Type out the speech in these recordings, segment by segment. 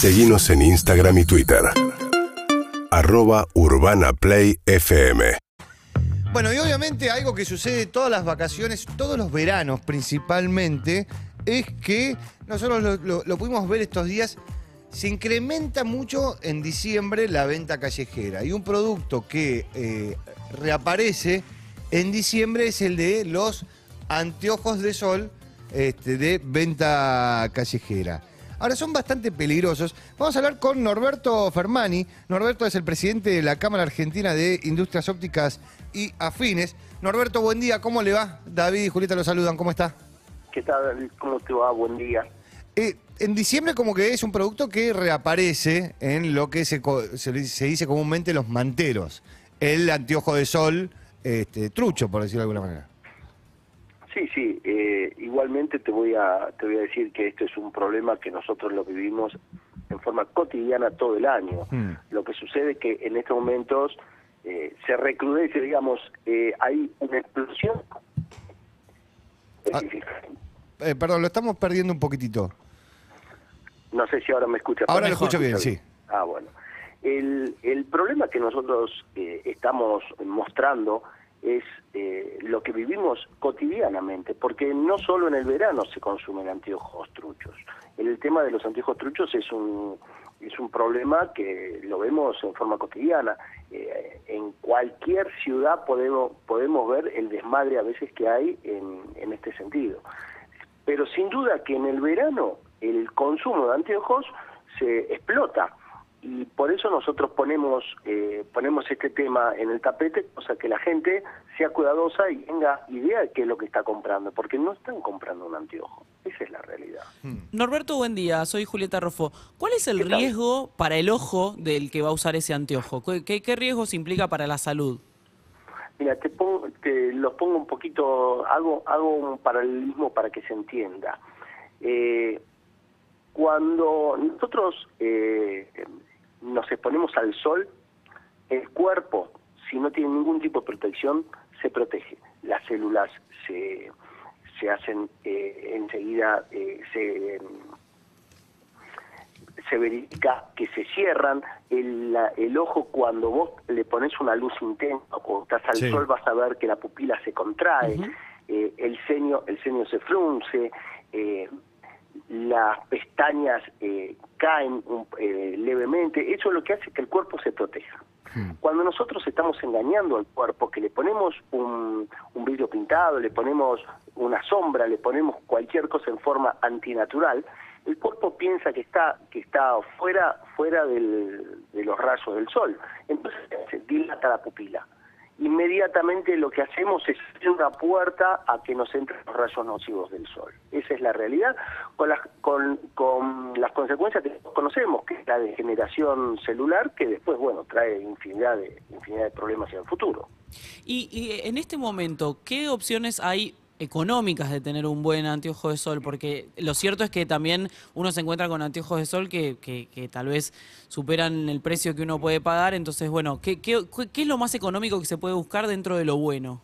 Seguimos en Instagram y Twitter. Arroba Urbana Play FM. Bueno, y obviamente algo que sucede todas las vacaciones, todos los veranos principalmente, es que nosotros lo, lo- pudimos ver estos días, se incrementa mucho en diciembre la venta callejera. Y un producto que eh, reaparece en diciembre es el de los anteojos de sol este, de venta callejera. Ahora son bastante peligrosos. Vamos a hablar con Norberto Fermani. Norberto es el presidente de la Cámara Argentina de Industrias Ópticas y Afines. Norberto, buen día. ¿Cómo le va? David y Julieta lo saludan. ¿Cómo está? ¿Qué tal? ¿Cómo te va? Buen día. Eh, en diciembre como que es un producto que reaparece en lo que se, dice comúnmente los manteros. El anteojo de sol este, trucho, por decirlo de alguna manera. Sí, sí. eh, igualmente te voy a te voy a decir que esto es un problema que nosotros lo vivimos en forma cotidiana todo el año. Hmm. Lo que sucede es que en estos momentos eh, se recrudece, digamos, eh, hay una explosión. Ah. Eh, perdón, lo estamos perdiendo un poquitito. No sé si ahora me escuchas. Ahora lo escucho bien, ¿Escucha sí. Ah, bueno. El, el problema que nosotros eh, estamos mostrando es eh, lo que vivimos cotidianamente, porque no solo en el verano se consumen anteojos truchos. El tema de los anteojos truchos es un es un problema que lo vemos en forma cotidiana. Eh, en cualquier ciudad podemos podemos ver el desmadre a veces que hay en, en este sentido. Pero sin duda que en el verano el consumo de anteojos se explota y por eso nosotros ponemos eh, ponemos este tema en el tapete, cosa que la gente sea cuidadosa y tenga idea de qué es lo que está comprando, porque no están comprando un anteojo. Esa es la realidad. Norberto, buen día. Soy Julieta Rofo. ¿Cuál es el riesgo para el ojo del que va a usar ese anteojo? ¿Qué, qué, qué riesgos implica para la salud? Mira, te, pongo, te los pongo un poquito, hago, hago un paralelismo para que se entienda. Eh, cuando nosotros eh, nos exponemos al sol, el cuerpo, si no tiene ningún tipo de protección, se protege. Las células se, se hacen eh, enseguida, eh, se, se verifica que se cierran. El, la- el ojo, cuando vos le pones una luz intensa o estás al Sí. sol, vas a ver que la pupila se contrae, eh, el ceño el ceño se frunce, eh, las pestañas eh, caen un- eh, levemente. Eso es lo que hace que el cuerpo se proteja. Cuando nosotros estamos engañando al cuerpo, que le ponemos un, un vidrio pintado, le ponemos una sombra, le ponemos cualquier cosa en forma antinatural, el cuerpo piensa que está que está fuera fuera del- de los rayos del sol. Entonces se dilata la pupila. Inmediatamente lo que hacemos es abrir una puerta a que nos entren los rayos nocivos del sol. Esa es la realidad, con las, con, con las consecuencias que conocemos, que es la degeneración celular, que después, bueno, trae infinidad de, infinidad de problemas en el futuro. Y, y en este momento, ¿qué opciones hay económicas de tener un buen anteojo de sol? Porque lo cierto es que también uno se encuentra con anteojos de sol que, que- tal vez superan el precio que uno puede pagar. Entonces, bueno, ¿qué, qué, qué es lo más económico que se puede buscar dentro de lo bueno?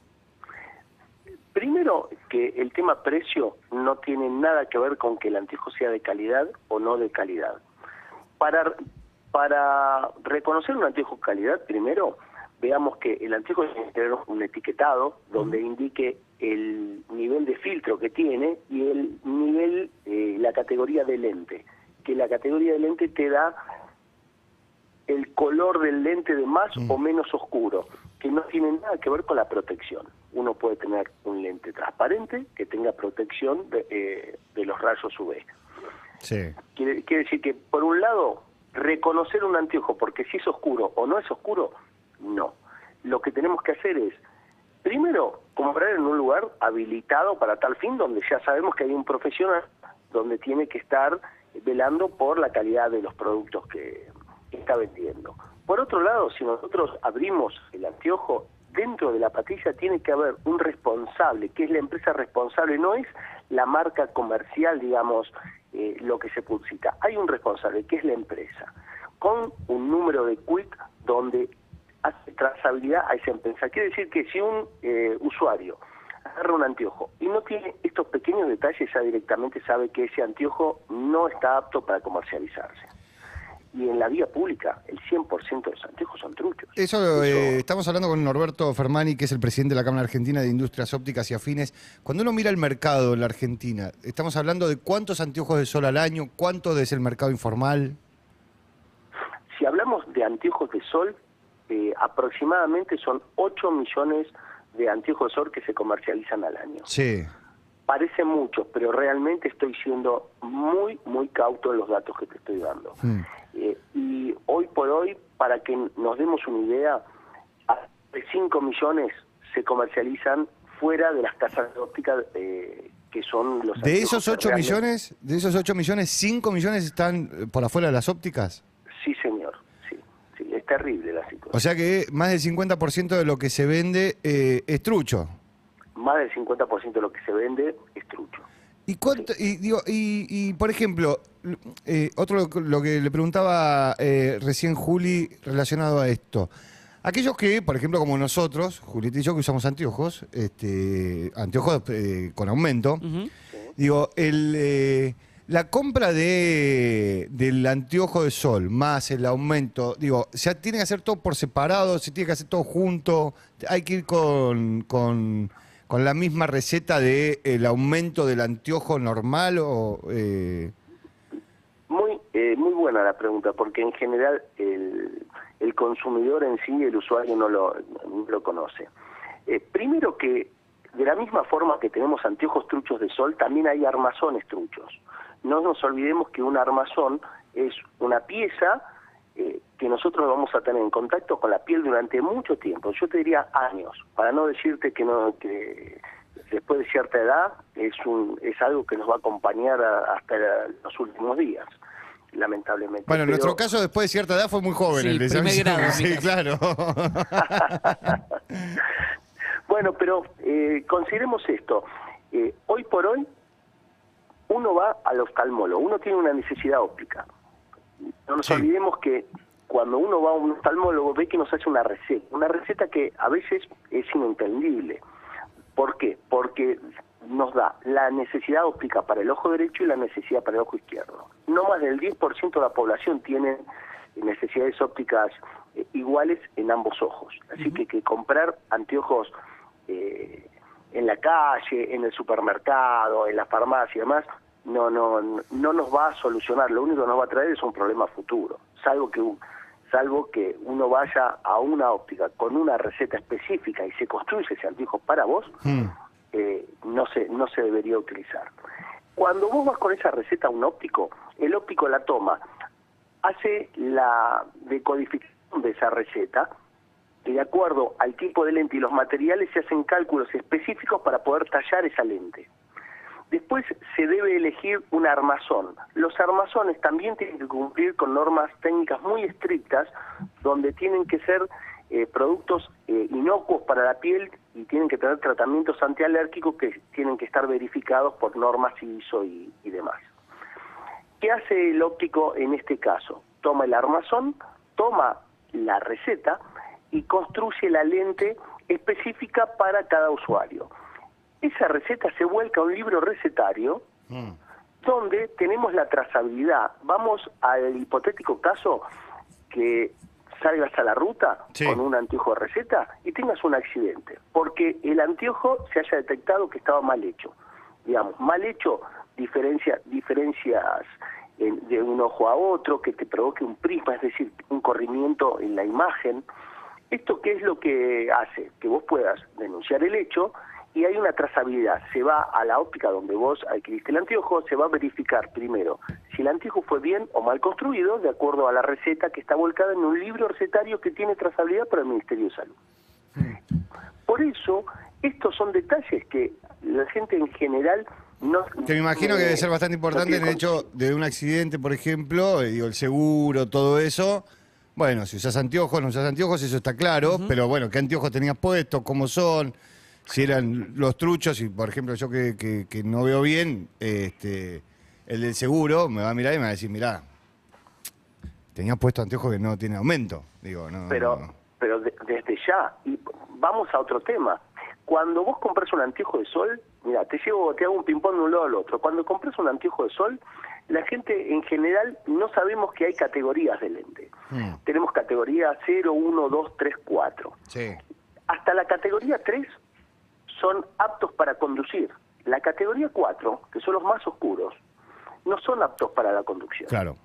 Primero, que el tema precio no tiene nada que ver con que el anteojo sea de calidad o no de calidad. Para, para reconocer un anteojo de calidad, primero, veamos que el anteojo tiene que tener un etiquetado donde indique el nivel de filtro que tiene y el nivel, eh, la categoría de lente. Que la categoría de lente te da el color del lente de más o menos oscuro, que no tiene nada que ver con la protección. Uno puede tener un lente transparente que tenga protección de, eh, de los rayos UV. Sí. Quiere, quiere decir que, por un lado, reconocer un anteojo porque si es oscuro o no es oscuro, no. Lo que tenemos que hacer es, primero, comprar en un lugar habilitado para tal fin, donde ya sabemos que hay un profesional, donde tiene que estar velando por la calidad de los productos que, está vendiendo. Por otro lado, si nosotros abrimos el anteojo, dentro de la patilla tiene que haber un responsable, que es la empresa responsable, no es la marca comercial, digamos, eh, lo que se publicita. Hay un responsable, que es la empresa, con un número de quick donde hace trazabilidad a esa empresa. Quiere decir que si un eh, usuario agarra un anteojo y no tiene estos pequeños detalles, ya directamente sabe que ese anteojo no está apto para comercializarse. y en la vía pública el 100% de los anteojos son truchos. Eso, eh, estamos hablando con Norberto Fermani, que es el presidente de la Cámara Argentina de Industrias Ópticas y Afines. Cuando uno mira el mercado en la Argentina, estamos hablando de cuántos anteojos de sol al año, cuánto es el mercado informal. Si hablamos de anteojos de sol, eh, aproximadamente son 8 millones de anteojos de sol que se comercializan al año. Sí. Parecen muchos, pero realmente estoy siendo muy, muy cauto en los datos que te estoy dando. Mm. Eh, y hoy por hoy, para que nos demos una idea, de 5 millones se comercializan fuera de las casas de óptica eh, que son los... De esos que 8 realmente- millones, de esos 8 millones, 5 millones están eh, por afuera de las ópticas. Sí, señor, sí, sí, es terrible la situación. O sea que más del 50% de lo que se vende eh, es trucho. Más del 50% de lo que se vende es trucho. ¿Y cuánto, y, digo, y, y, por ejemplo, eh, otro lo, que le preguntaba eh, recién Juli relacionado a esto. Aquellos que, por ejemplo, como nosotros, Julieta y yo, que usamos anteojos, este, anteojos eh, con aumento, digo, el, eh, la compra de, del anteojo de sol más el aumento, digo, ¿se tiene que hacer todo por separado? ¿Se tiene que hacer todo junto? ¿Hay que ir con, con, la misma receta de el aumento del anteojo normal o...? eh, Muy, eh, muy buena la pregunta, porque en general el, el consumidor en sí, el usuario, no lo, lo conoce. Eh, primero que, de la misma forma que tenemos anteojos truchos de sol, también hay armazones truchos. No nos olvidemos que un armazón es una pieza eh, que nosotros vamos a tener en contacto con la piel durante mucho tiempo, yo te diría años, para no decirte que no que después de cierta edad es un es algo que nos va a acompañar a- hasta los últimos días, lamentablemente. Bueno, en Pero- nuestro caso, después de cierta edad, fue muy joven. Sí, el de primer grado, Sí, claro. Bueno, pero eh, consideremos esto. Eh, hoy por hoy, uno va al oftalmólogo, uno tiene una necesidad óptica. No nos Sí. olvidemos que cuando uno va a un oftalmólogo ve que nos hace una receta, una receta que a veces es inentendible. ¿Por qué? Porque nos da la necesidad óptica para el ojo derecho y la necesidad para el ojo izquierdo. No más del 10% de la población tiene necesidades ópticas eh, iguales en ambos ojos. Así que, que comprar anteojos eh, en la calle, en el supermercado, en la farmacia y demás, no, no, no nos va a solucionar. Lo único que nos va a traer es un problema futuro. Salvo que, un- salvo que uno vaya a una óptica con una receta específica y se construye ese anteojo para vos, Mm. eh, no se no se debería utilizar. Cuando vos vas con esa receta a un óptico, el óptico la toma, hace la decodificación de esa receta y de acuerdo al tipo de lente y los materiales se hacen cálculos específicos para poder tallar esa lente. Después se debe elegir un armazón. Los armazones también tienen que cumplir con normas técnicas muy estrictas, donde tienen que ser eh, productos eh, inocuos para la piel y tienen que tener tratamientos antialérgicos que tienen que estar verificados por normas ISO y demás. ¿Qué hace el óptico en este caso? Toma el armazón, toma la receta y construye la lente específica para cada usuario. Esa receta se vuelca a un libro recetario Mm. donde tenemos la trazabilidad. Vamos al hipotético caso que salgas a la ruta Sí. con un anteojo de receta y tengas un accidente, porque el anteojo se haya detectado que estaba mal hecho. Digamos, mal hecho diferencia, diferencias en- de un ojo a otro, que te provoque un prisma, es decir, un corrimiento en la imagen. ¿Esto qué es lo que hace? Que vos puedas denunciar el hecho y hay una trazabilidad. Se va a la óptica donde vos adquiriste el anteojo, se va a verificar primero si el anteojo fue bien o mal construido, de acuerdo a la receta que está volcada en un libro recetario que tiene trazabilidad para el Ministerio de Salud. Por eso, estos son detalles que la gente en general no... Que me imagino que debe ser bastante importante no en el hecho de un accidente, por ejemplo, eh, digo, el seguro, todo eso. Bueno, si usas anteojos, no usas anteojos, eso está claro, pero bueno, ¿qué anteojos tenías puestos? ¿Cómo son? Si eran los truchos, y por ejemplo yo que, que- que no veo bien, este, el del seguro me va a mirar y me va a decir, mirá, tenías puesto anteojos que no tiene aumento. Digo, no. pero no. pero de- desde ya y vamos a otro tema cuando vos compras un anteojo de sol mira te llevo te hago un ping pong de un lado al otro cuando compras un anteojo de sol la gente en general no sabemos que hay categorías de lente. Mm. Tenemos categoría 0, 1, 2, 3, 4. Sí. Hasta la categoría 3 son aptos para conducir. La categoría 4, que son los más oscuros, no son aptos para la conducción. Claro.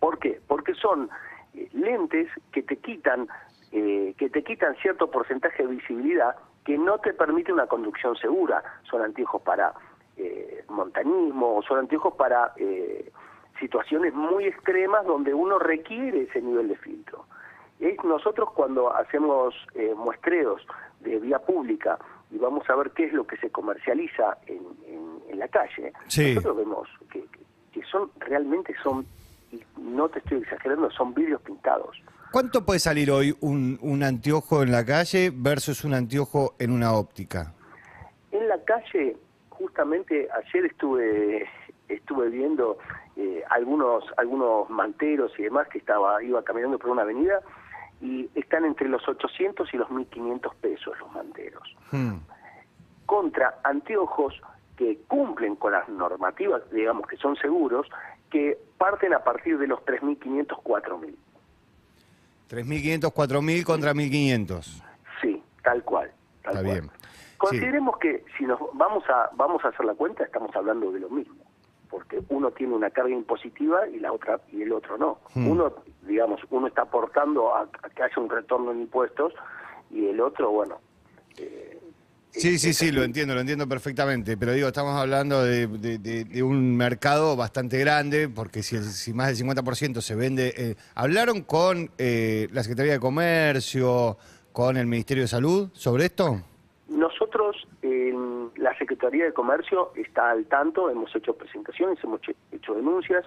¿Por qué? Porque son eh, lentes que te quitan eh, que te quitan cierto porcentaje de visibilidad que no te permite una conducción segura. Son anteojos para eh, montañismo o son anteojos para eh, situaciones muy extremas donde uno requiere ese nivel de filtro. Es nosotros cuando hacemos eh, muestreos de vía pública y vamos a ver qué es lo que se comercializa en, en- en la calle, Sí. nosotros vemos que, que- que son realmente son, y no te estoy exagerando, son vidrios pintados. ¿Cuánto puede salir hoy un, un anteojo en la calle versus un anteojo en una óptica? En la calle, justamente ayer estuve estuve viendo eh, algunos algunos manteros y demás que estaba iba caminando por una avenida y están entre los 800 y los 1500 pesos los manteros. Hmm. Contra anteojos que cumplen con las normativas, digamos que son seguros, que parten a partir de los 3500, 4000. 3.500, 4.000 contra 1.500. Sí, tal cual. Tal Está cual. bien. Consideremos que si nos vamos a vamos a hacer la cuenta, estamos hablando de lo mismo, porque uno tiene una carga impositiva y la otra y el otro no. Hmm. Uno, digamos, uno está aportando a, a que haya un retorno en impuestos y el otro, bueno. eh, Sí, sí, sí, lo entiendo, lo entiendo perfectamente, pero digo, estamos hablando de, de- de- de un mercado bastante grande, porque si, si más del 50% se vende... eh, ¿Hablaron con eh, la Secretaría de Comercio, con el Ministerio de Salud sobre esto? Nosotros, en la Secretaría de Comercio está al tanto, hemos hecho presentaciones, hemos he- hecho denuncias,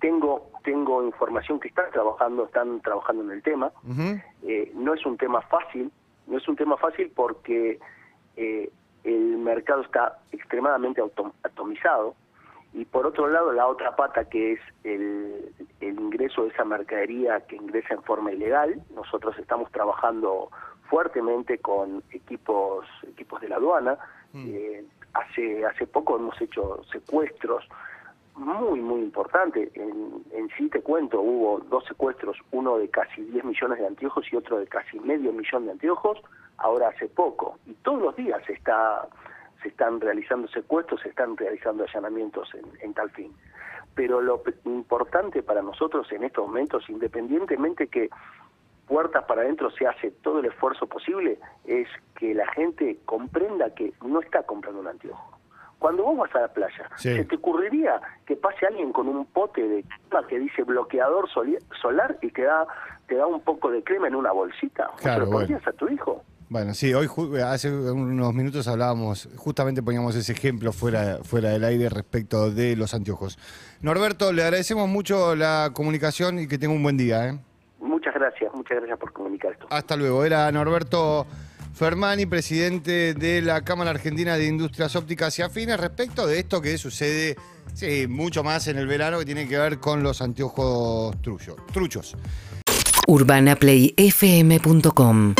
tengo tengo información que están trabajando, están trabajando en el tema. Eh, no es un tema fácil, no es un tema fácil porque eh, el mercado está extremadamente atomizado. Y por otro lado la otra pata que es el, el ingreso de esa mercadería que ingresa en forma ilegal, nosotros estamos trabajando fuertemente con equipos equipos de la aduana, Eh, hace hace poco hemos hecho secuestros muy, muy importante. En, en sí te cuento, hubo dos secuestros, uno de casi 10 millones de anteojos y otro de casi medio millón de anteojos, ahora hace poco. Y todos los días se, está, se están realizando secuestros, se están realizando allanamientos en, en tal fin. Pero lo importante para nosotros en estos momentos, independientemente que puertas para adentro se hace todo el esfuerzo posible, es que la gente comprenda que no está comprando un anteojo. Cuando vos vas a la playa, Sí. ¿se te ocurriría que pase alguien con un pote de crema que dice bloqueador solar y te da, te da un poco de crema en una bolsita? ¿Vos Claro, se lo bueno. a tu hijo? Bueno, sí, hoy hace unos minutos hablábamos, justamente poníamos ese ejemplo fuera, fuera del aire respecto de los anteojos. Norberto, le agradecemos mucho la comunicación y que tenga un buen día. ¿eh? Muchas gracias, muchas gracias por comunicar esto. Hasta luego. Era Norberto Fermani, presidente de la Cámara Argentina de Industrias Ópticas y Afines, respecto de esto que sucede sí, mucho más en el verano que tiene que ver con los anteojos truchos. urbanaplayfm.com